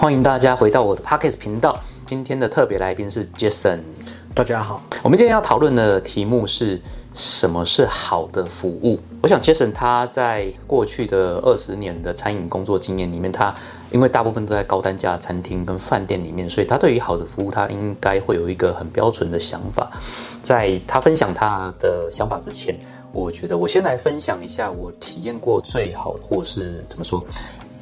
欢迎大家回到我的 Pockets 频道。今天的特别来宾是 Jason。大家好，我们今天要讨论的题目是什么是好的服务？我想 Jason 他在过去的二十年的餐饮工作经验里面，他因为大部分都在高单价餐厅跟饭店里面，所以他对于好的服务，他应该会有一个很标准的想法。在他分享他的想法之前，我觉得我先来分享一下我体验过最好，或是怎么说？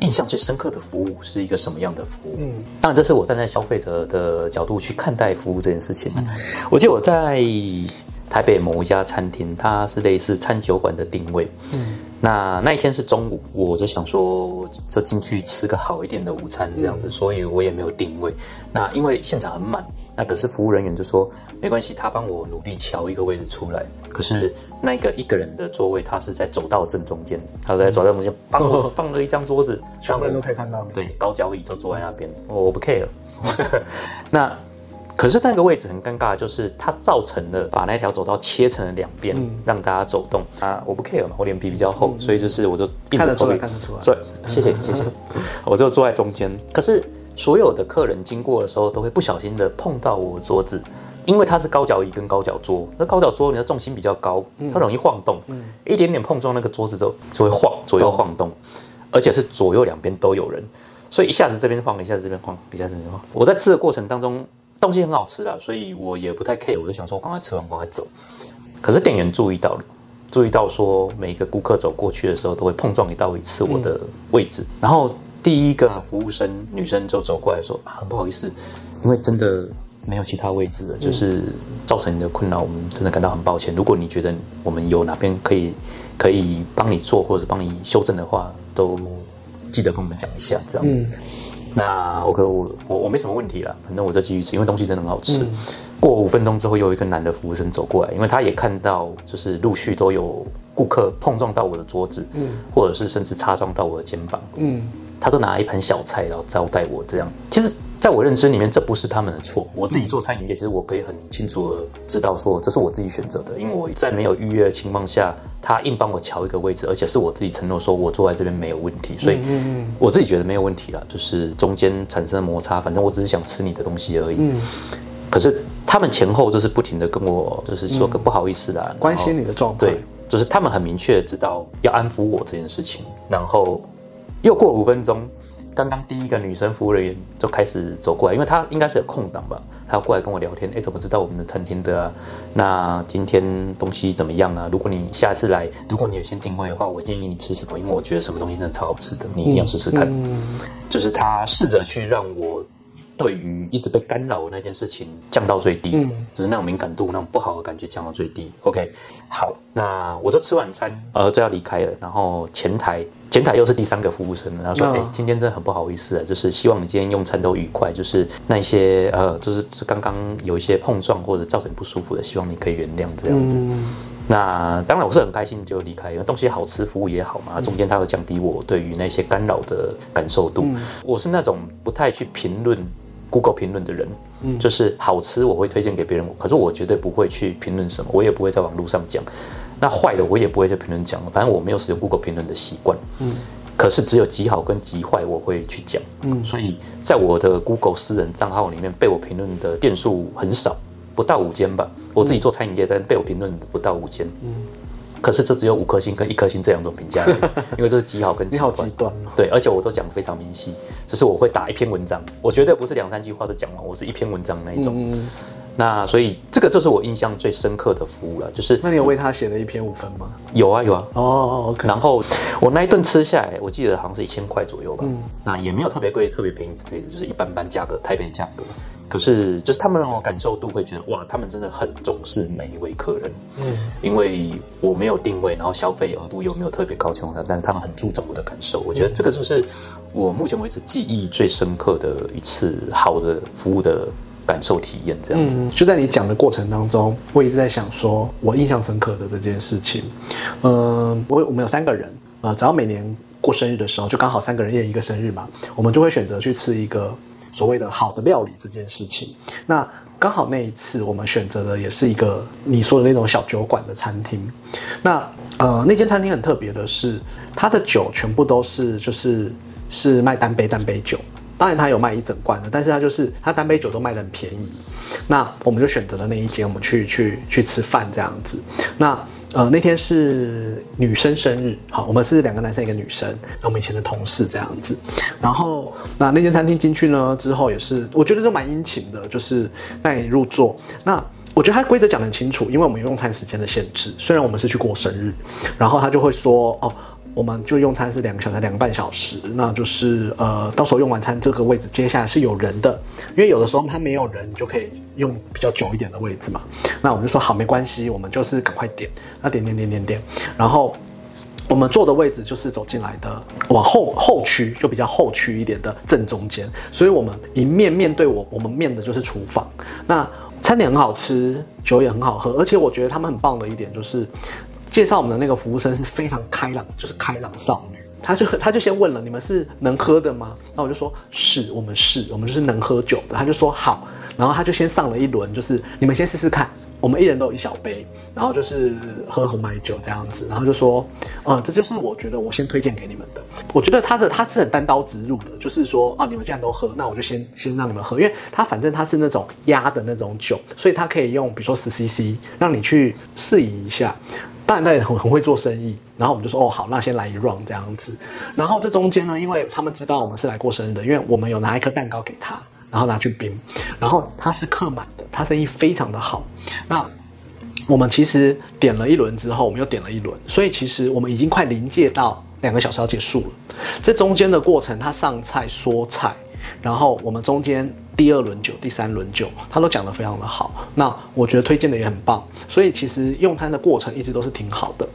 印象最深刻的服务是一个什么样的服务？嗯，当然这是我站在消费者的角度去看待服务这件事情。我记得我在台北某一家餐厅，它是类似餐酒馆的定位。嗯，那那一天是中午，我就想说就进去吃个好一点的午餐这样子，所以我也没有定位。那因为现场很满。那可是服务人员就说没关系，他帮我努力敲一个位置出来。可是那个一个人的座位，他是在走道正中间，他在走道中间放 放了一张桌子，全部人都可以看到。对，高脚椅就坐在那边，我不 care。那可是那个位置很尴尬，就是它造成了把那条走道切成了两边，让大家走动啊，我不 care 嘛，我脸皮比较厚，所以就是我就看得出来，看得出来。所以谢谢谢谢，我就坐在中间。可是。所有的客人经过的时候，都会不小心的碰到我桌子，因为它是高脚椅跟高脚桌。那高脚桌，你的重心比较高，它容易晃动，一点点碰撞那个桌子就就会晃，左右晃动，而且是左右两边都有人，所以一下子这边晃，一下子这边晃，一下子这边晃。我在吃的过程当中，东西很好吃啦，所以我也不太 care，我就想说，我刚才吃完，赶快走。可是店员注意到了，注意到说，每一个顾客走过去的时候，都会碰撞一到一次我的位置，然后。第一个服务生女生就走过来说：“啊，不好意思，因为真的没有其他位置了，就是造成你的困扰，我们真的感到很抱歉。如果你觉得我们有哪边可以可以帮你做或者帮你修正的话，都记得跟我们讲一下，这样子。那 OK，我我我没什么问题了，反正我就继续吃，因为东西真的很好吃。过五分钟之后，又有一个男的服务生走过来，因为他也看到就是陆续都有顾客碰撞到我的桌子，嗯，或者是甚至擦撞到我的肩膀，嗯。”他都拿一盘小菜，然后招待我这样。其实，在我认知里面，这不是他们的错。我自己做餐饮业，其实我可以很清楚的知道，说这是我自己选择的。因为我在没有预约的情况下，他硬帮我调一个位置，而且是我自己承诺说我坐在这边没有问题，所以我自己觉得没有问题了。就是中间产生摩擦，反正我只是想吃你的东西而已。嗯。可是他们前后就是不停的跟我，就是说个不好意思的，关心你的状态。对，就是他们很明确知道要安抚我这件事情，然后。又过五分钟，刚刚第一个女生服务人员就开始走过来，因为她应该是有空档吧，她要过来跟我聊天。哎，怎么知道我们的餐厅的？那今天东西怎么样啊？如果你下次来，如果你有先定位的话，我建议你吃什么？因为我觉得什么东西真的超好吃的，你一定要试试看。就是她试着去让我。对于一直被干扰的那件事情降到最低，嗯，就是那种敏感度、那种不好的感觉降到最低。OK，好，那我就吃晚餐，呃，就要离开了。然后前台，前台又是第三个服务生，然后说：“哎，今天真的很不好意思啊，就是希望你今天用餐都愉快。就是那些呃，就是刚刚有一些碰撞或者造成不舒服的，希望你可以原谅这样子。”那当然我是很开心就离开，因为东西好吃，服务也好嘛。中间它会降低我对于那些干扰的感受度。我是那种不太去评论。Google 评论的人，嗯，就是好吃我会推荐给别人，可是我绝对不会去评论什么，我也不会在网络上讲。那坏的我也不会在评论讲，反正我没有使用 Google 评论的习惯，嗯。可是只有极好跟极坏我会去讲，嗯。所以在我的 Google 私人账号里面被我评论的店数很少，不到五间吧。我自己做餐饮业，但被我评论的不到五间，嗯。可是这只有五颗星跟一颗星这两种评价，因为这是极好跟极好极端对，而且我都讲非常明细，就是我会打一篇文章，我绝对不是两三句话都讲完，我是一篇文章那一种。那所以这个就是我印象最深刻的服务了，就是那你有为他写了一篇五分吗？有啊有啊哦。然后我那一顿吃下来，我记得好像是一千块左右吧，那也没有特别贵、特别便宜之类的，就是一般般价格，台北价格。可是，就是他们让我感受度会觉得哇，他们真的很重视每一位客人。嗯，因为我没有定位，然后消费额度又没有特别高情况下，但是他们很注重我的感受。我觉得这个就是我目前为止记忆最深刻的一次好的服务的感受体验。这样子，就在你讲的过程当中，我一直在想说，我印象深刻的这件事情。嗯，我我们有三个人，呃，只要每年过生日的时候，就刚好三个人一人一个生日嘛，我们就会选择去吃一个。所谓的好的料理这件事情，那刚好那一次我们选择的也是一个你说的那种小酒馆的餐厅。那呃，那间餐厅很特别的是，它的酒全部都是就是是卖单杯单杯酒，当然它有卖一整罐的，但是它就是它单杯酒都卖的很便宜。那我们就选择了那一间，我们去去去吃饭这样子。那呃那天是女生生日，好，我们是两个男生一个女生，那我们以前的同事这样子。然后那那间餐厅进去呢之后也是，我觉得就蛮殷勤的，就是带你入座。那我觉得他规则讲得很清楚，因为我们有用餐时间的限制，虽然我们是去过生日，然后他就会说哦。我们就用餐是两个小时，两个半小时，那就是呃，到时候用完餐这个位置接下来是有人的，因为有的时候他没有人，你就可以用比较久一点的位置嘛。那我们就说好，没关系，我们就是赶快点，那点点点点点，然后我们坐的位置就是走进来的往后后区，就比较后区一点的正中间，所以我们一面面对我，我们面的就是厨房。那餐点很好吃，酒也很好喝，而且我觉得他们很棒的一点就是。介绍我们的那个服务生是非常开朗，就是开朗少女。他就他就先问了，你们是能喝的吗？那我就说是，我们是，我们就是能喝酒的。他就说好，然后他就先上了一轮，就是你们先试试看，我们一人都有一小杯，然后就是喝红白酒这样子。然后就说，呃，这就是我觉得我先推荐给你们的。我觉得他的他是很单刀直入的，就是说啊，你们既然都喝，那我就先先让你们喝，因为他反正他是那种压的那种酒，所以他可以用比如说十 CC 让你去试饮一下。但他也很很会做生意，然后我们就说哦好，那先来一 round 这样子。然后这中间呢，因为他们知道我们是来过生日的，因为我们有拿一颗蛋糕给他，然后拿去冰，然后他是客满的，他生意非常的好。那我们其实点了一轮之后，我们又点了一轮，所以其实我们已经快临界到两个小时要结束了。这中间的过程，他上菜说菜，然后我们中间。第二轮酒、第三轮酒，他都讲得非常的好。那我觉得推荐的也很棒，所以其实用餐的过程一直都是挺好的。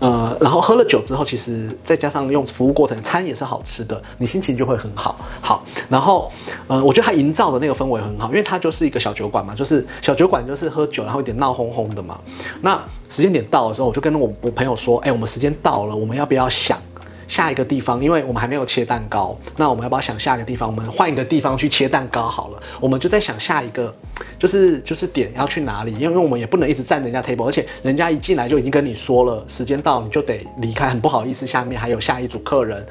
呃，然后喝了酒之后，其实再加上用服务过程，餐也是好吃的，你心情就会很好。好，然后呃，我觉得他营造的那个氛围很好，因为它就是一个小酒馆嘛，就是小酒馆就是喝酒，然后有点闹哄哄的嘛。那时间点到的时候，我就跟我我朋友说，哎，我们时间到了，我们要不要想？下一个地方，因为我们还没有切蛋糕，那我们要不要想下一个地方？我们换一个地方去切蛋糕好了。我们就在想下一个，就是就是点要去哪里？因为我们也不能一直占人家 table，而且人家一进来就已经跟你说了时间到，你就得离开，很不好意思。下面还有下一组客人，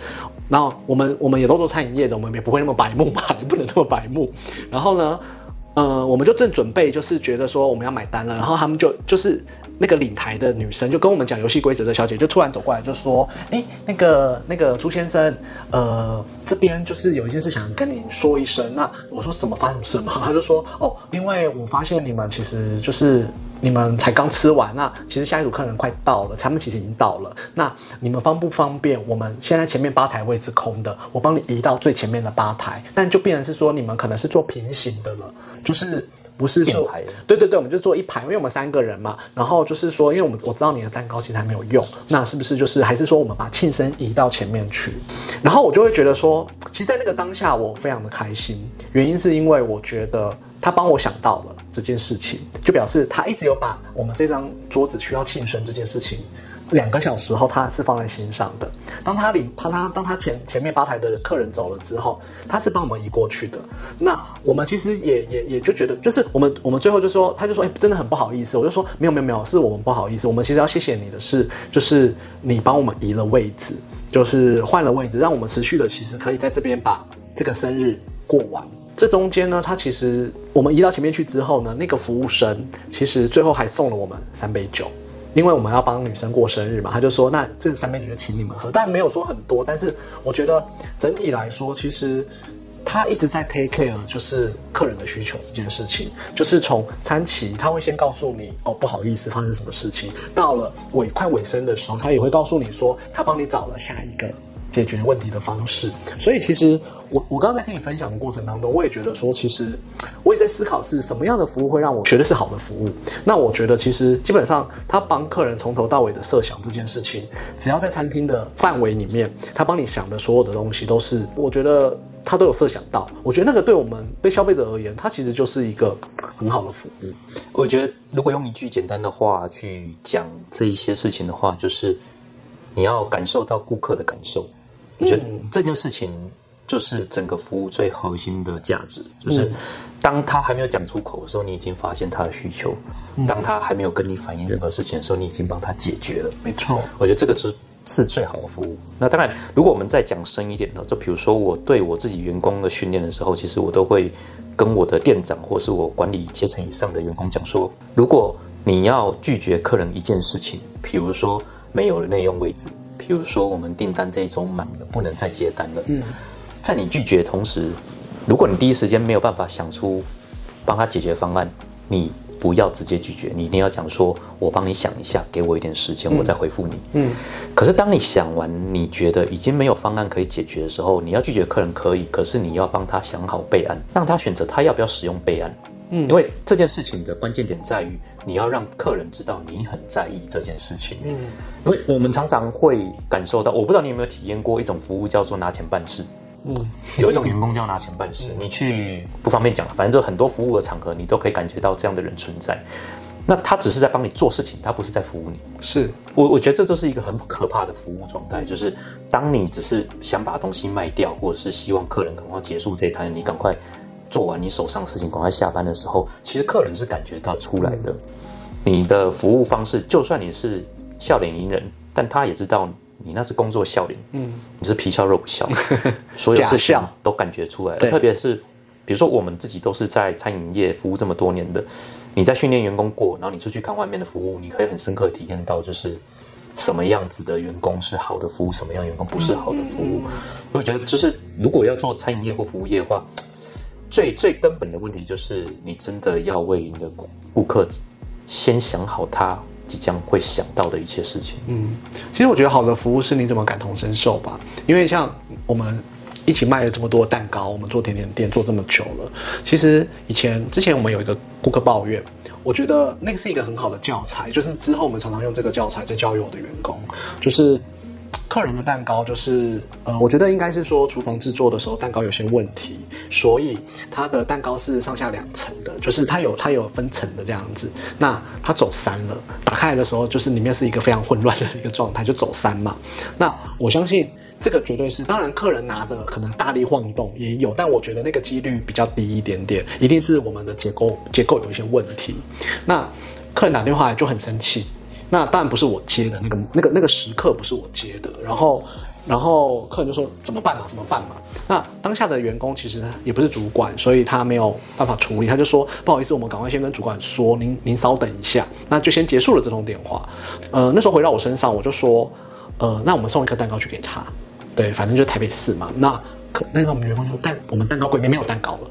然后我们我们也都做餐饮业的，我们也不会那么白目嘛，也不能那么白目。然后呢，呃，我们就正准备就是觉得说我们要买单了，然后他们就就是。那个领台的女生就跟我们讲游戏规则的小姐就突然走过来就说：“哎，那个那个朱先生，呃，这边就是有一件事想跟你说一声。”那我说怎么发生事嘛？他就说：“哦，因为我发现你们其实就是你们才刚吃完，那其实下一组客人快到了，他们其实已经到了。那你们方不方便？我们现在前面吧台位是空的，我帮你移到最前面的吧台，但就变成是说你们可能是做平行的了，就是。”不是说，对对对，我们就做一排，因为我们三个人嘛。然后就是说，因为我们我知道你的蛋糕其实还没有用，那是不是就是还是说我们把庆生移到前面去？然后我就会觉得说，其实，在那个当下，我非常的开心。原因是因为我觉得他帮我想到了这件事情，就表示他一直有把我们这张桌子需要庆生这件事情。两个小时后，他是放在心上的。当他领他他当他前前面吧台的客人走了之后，他是帮我们移过去的。那我们其实也也也就觉得，就是我们我们最后就说，他就说，哎，真的很不好意思。我就说，没有没有没有，是我们不好意思。我们其实要谢谢你的是，就是你帮我们移了位置，就是换了位置，让我们持续的其实可以在这边把这个生日过完。这中间呢，他其实我们移到前面去之后呢，那个服务生其实最后还送了我们三杯酒。因为我们要帮女生过生日嘛，他就说那这三杯酒就请你们喝，但没有说很多。但是我觉得整体来说，其实他一直在 take care，就是客人的需求这件事情。就是从餐期他会先告诉你哦，不好意思，发生什么事情。到了尾快尾声的时候，他也会告诉你说，他帮你找了下一个解决问题的方式。所以其实。我我刚刚在听你分享的过程当中，我也觉得说，其实我也在思考是什么样的服务会让我觉得是好的服务。那我觉得其实基本上他帮客人从头到尾的设想这件事情，只要在餐厅的范围里面，他帮你想的所有的东西都是，我觉得他都有设想到。我觉得那个对我们对消费者而言，它其实就是一个很好的服务。我觉得如果用一句简单的话去讲这一些事情的话，就是你要感受到顾客的感受。我觉得这件事情。就是整个服务最核心的价值，就是当他还没有讲出口的时候，你已经发现他的需求；当他还没有跟你反映任何事情的时候，你已经帮他解决了。没错，我觉得这个是是最好的服务。那当然，如果我们再讲深一点的，就比如说我对我自己员工的训练的时候，其实我都会跟我的店长或是我管理阶层以上的员工讲说，如果你要拒绝客人一件事情，比如说没有了内用位置，比如说我们订单这一周满了，不能再接单了。嗯，在你拒绝的同时，如果你第一时间没有办法想出帮他解决方案，你不要直接拒绝，你一定要讲说，我帮你想一下，给我一点时间，我再回复你。嗯。可是当你想完，你觉得已经没有方案可以解决的时候，你要拒绝客人可以，可是你要帮他想好备案，让他选择他要不要使用备案。嗯。因为这件事情的关键点在于，你要让客人知道你很在意这件事情。嗯。因为我们常常会感受到，我不知道你有没有体验过一种服务，叫做拿钱办事。嗯，有一种员工叫拿钱办事，你去不方便讲，反正就很多服务的场合，你都可以感觉到这样的人存在。那他只是在帮你做事情，他不是在服务你。是我，我觉得这就是一个很可怕的服务状态，就是当你只是想把东西卖掉，或者是希望客人赶快结束这一摊，你赶快做完你手上的事情，赶快下班的时候，其实客人是感觉到出来的。你的服务方式，就算你是笑脸迎人，但他也知道。你那是工作笑脸，嗯，你是皮笑肉不笑，所有事情都感觉出来了。特别是，比如说我们自己都是在餐饮业服务这么多年的，你在训练员工过，然后你出去看外面的服务，你可以很深刻体验到，就是什么样子的员工是好的服务，什么样员工不是好的服务。我觉得，就是如果要做餐饮业或服务业的话，最最根本的问题就是，你真的要为你的顾客先想好他。即将会想到的一切事情。嗯，其实我觉得好的服务是你怎么感同身受吧。因为像我们一起卖了这么多蛋糕，我们做甜点店做这么久了。其实以前之前我们有一个顾客抱怨，我觉得那个是一个很好的教材，就是之后我们常常用这个教材在教育我的员工，就是。客人的蛋糕就是，呃，我觉得应该是说厨房制作的时候蛋糕有些问题，所以它的蛋糕是上下两层的，就是它有它有分层的这样子。那它走三了，打开来的时候就是里面是一个非常混乱的一个状态，就走三嘛。那我相信这个绝对是，当然客人拿着可能大力晃动也有，但我觉得那个几率比较低一点点，一定是我们的结构结构有一些问题。那客人打电话来就很生气。那当然不是我接的，那个那个那个时刻不是我接的，然后然后客人就说怎么办嘛，怎么办嘛？那当下的员工其实也不是主管，所以他没有办法处理，他就说不好意思，我们赶快先跟主管说，您您稍等一下，那就先结束了这通电话。呃，那时候回到我身上，我就说，呃，那我们送一颗蛋糕去给他，对，反正就台北市嘛。那可那个我们员工说，蛋我们蛋糕柜里面没有蛋糕了，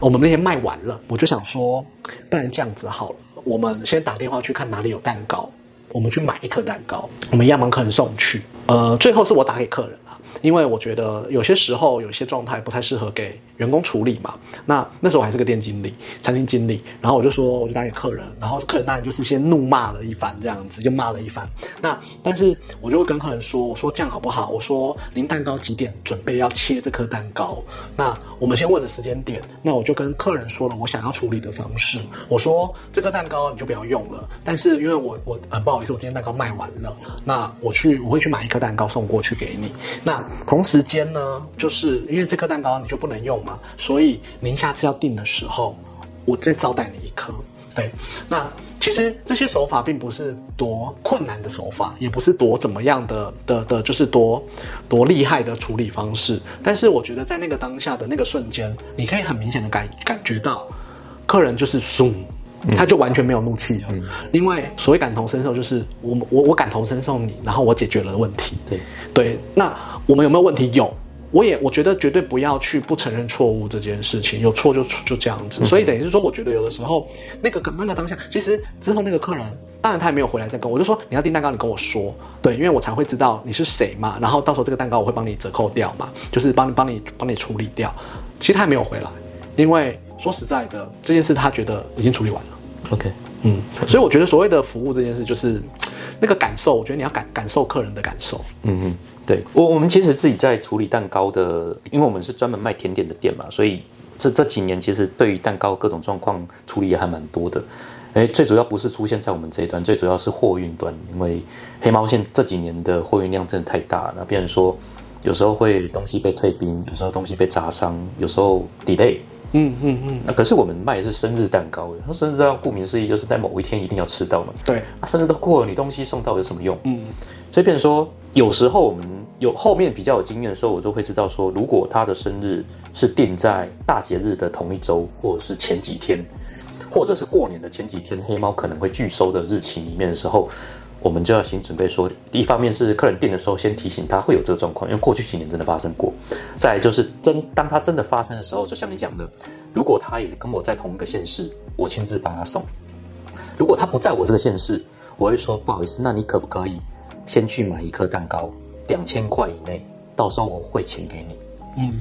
我们那天卖完了，我就想说，不然这样子好了，我们先打电话去看哪里有蛋糕。我们去买一颗蛋糕，我们一样帮客人送去。呃，最后是我打给客人，因为我觉得有些时候有些状态不太适合给。员工处理嘛，那那时候我还是个店经理、餐厅经理，然后我就说，我就打给客人，然后客人当然就是先怒骂了一番，这样子就骂了一番。那但是我就会跟客人说，我说这样好不好？我说您蛋糕几点准备要切这颗蛋糕？那我们先问了时间点，那我就跟客人说了我想要处理的方式。我说这颗蛋糕你就不要用了，但是因为我我呃不好意思，我今天蛋糕卖完了，那我去我会去买一颗蛋糕送过去给你。那同时间呢，就是因为这颗蛋糕你就不能用嘛。所以您下次要订的时候，我再招待你一颗。对，那其实这些手法并不是多困难的手法，也不是多怎么样的的的，就是多多厉害的处理方式。但是我觉得在那个当下的那个瞬间，你可以很明显的感感觉到，客人就是松，他就完全没有怒气了。因为所谓感同身受，就是我我我感同身受你，然后我解决了问题。对对，那我们有没有问题？有。我也我觉得绝对不要去不承认错误这件事情，有错就就这样子。所以等于是说，我觉得有的时候那个那个当下，其实之后那个客人，当然他也没有回来再跟我，我就说你要订蛋糕，你跟我说，对，因为我才会知道你是谁嘛。然后到时候这个蛋糕我会帮你折扣掉嘛，就是帮你帮你帮你处理掉。其实他也没有回来，因为说实在的，这件事他觉得已经处理完了。OK，嗯，所以我觉得所谓的服务这件事，就是那个感受，我觉得你要感感受客人的感受。嗯嗯。对我，我们其实自己在处理蛋糕的，因为我们是专门卖甜点的店嘛，所以这这几年其实对于蛋糕各种状况处理也还蛮多的。哎，最主要不是出现在我们这一端，最主要是货运端，因为黑猫线这几年的货运量真的太大了。那比如说，有时候会东西被退冰，有时候东西被砸伤，有时候 delay，嗯嗯嗯，那可是我们卖的是生日蛋糕，那生日蛋糕顾名思义就是在某一天一定要吃到嘛。对，啊，生日都过了，你东西送到有什么用？嗯，所以变成说，有时候我们有后面比较有经验的时候，我就会知道说，如果他的生日是定在大节日的同一周，或者是前几天，或者是过年的前几天，黑猫可能会拒收的日期里面的时候，我们就要先准备说，第一方面是客人订的时候先提醒他会有这个状况，因为过去几年真的发生过。再就是真当他真的发生的时候，就像你讲的，如果他也跟我在同一个县市，我亲自帮他送；如果他不在我这个县市，我会说不好意思，那你可不可以先去买一颗蛋糕，两千块以内，到时候我汇钱给你。嗯，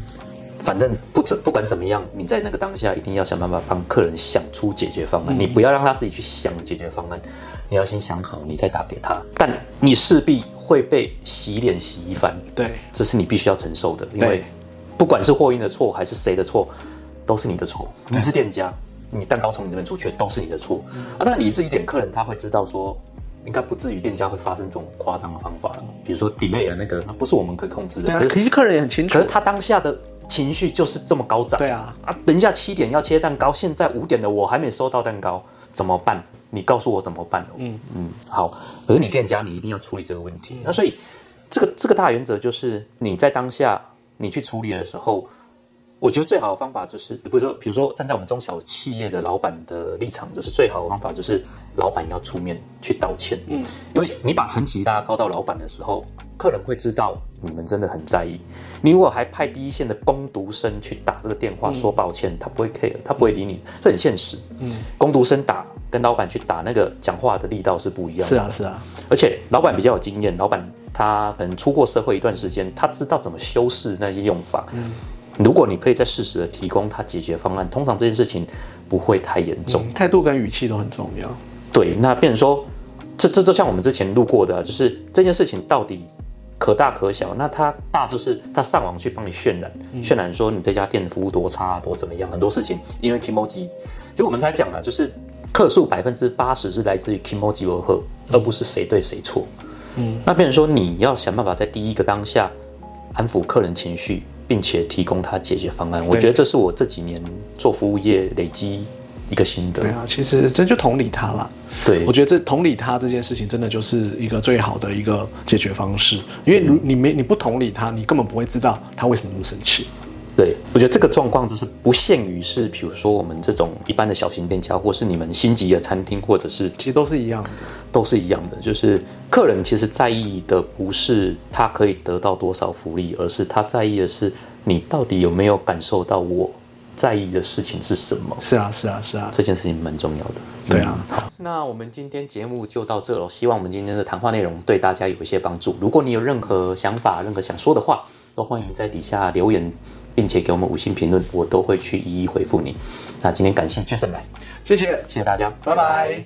反正不怎不管怎么样，你在那个当下一定要想办法帮客人想出解决方案，你不要让他自己去想解决方案，你要先想好，你再打给他。但你势必会被洗脸洗一番，对，这是你必须要承受的，因为不管是货运的错还是谁的错，都是你的错。你是店家，你蛋糕从你这边出去都是你的错。啊，当然理智一点，客人他会知道说，应该不至于店家会发生这种夸张的方法，比如说 delay 啊那个，那不是我们可以控制的。可是客人也很清楚可是，他当下的情绪就是这么高涨。对啊，啊，等一下七点要切蛋糕，现在五点了，我还没收到蛋糕，怎么办？你告诉我怎么办？嗯嗯，好。可是你店家你一定要处理这个问题。那所以这个这个大原则就是你在当下你去处理的时候，我觉得最好的方法就是，比如说比如说站在我们中小企业的老板的立场，就是最好的方法就是老板要出面去道歉。嗯，因为你把层级拉高到老板的时候，客人会知道你们真的很在意。你如果还派第一线的工读生去打这个电话说抱歉，他不会 care，他不会理你，这很现实。嗯，工读生打跟老板去打那个讲话的力道是不一样的。是啊是啊，而且老板比较有经验，老板他可能出过社会一段时间，他知道怎么修饰那些用法。嗯如果你可以在适时的提供他解决方案，通常这件事情不会太严重。嗯态度跟语气都很重要。对，那变成说，这这就像我们之前录过的啊，就是这件事情到底可大可小。那它大就是他上网去帮你渲染，渲染说你这家店服务多差、多怎么样，很多事情因为 Kimoji，就我们才讲了，就是客数百分之八十是来自于 Kimoji 而后，而不是谁对谁错。嗯，那变成说你要想办法在第一个当下安抚客人情绪，并且提供他解决方案。我对觉得这是我这几年做服务业累积一个心得。对啊，其实这就同理他啦。对我觉得这同理他这件事情，真的就是一个最好的一个解决方式。因为如你没你不同理他，你根本不会知道他为什么那么生气。对，我觉得这个状况就是不限于是，比如说我们这种一般的小型店家，或是你们星级的餐厅，或者是其实都是一样的。都是一样的，就是客人其实在意的不是他可以得到多少福利，而是他在意的是你到底有没有感受到我在意的事情是什么。是啊，是啊，是啊。这件事情蛮重要的。对啊嗯好，那我们今天节目就到这了，希望我们今天的谈话内容对大家有一些帮助。如果你有任何想法、任何想说的话，都欢迎在底下留言，并且给我们五星评论，我都会去一一回复你。那今天感谢 Jason 来，谢谢，谢谢大家，拜拜。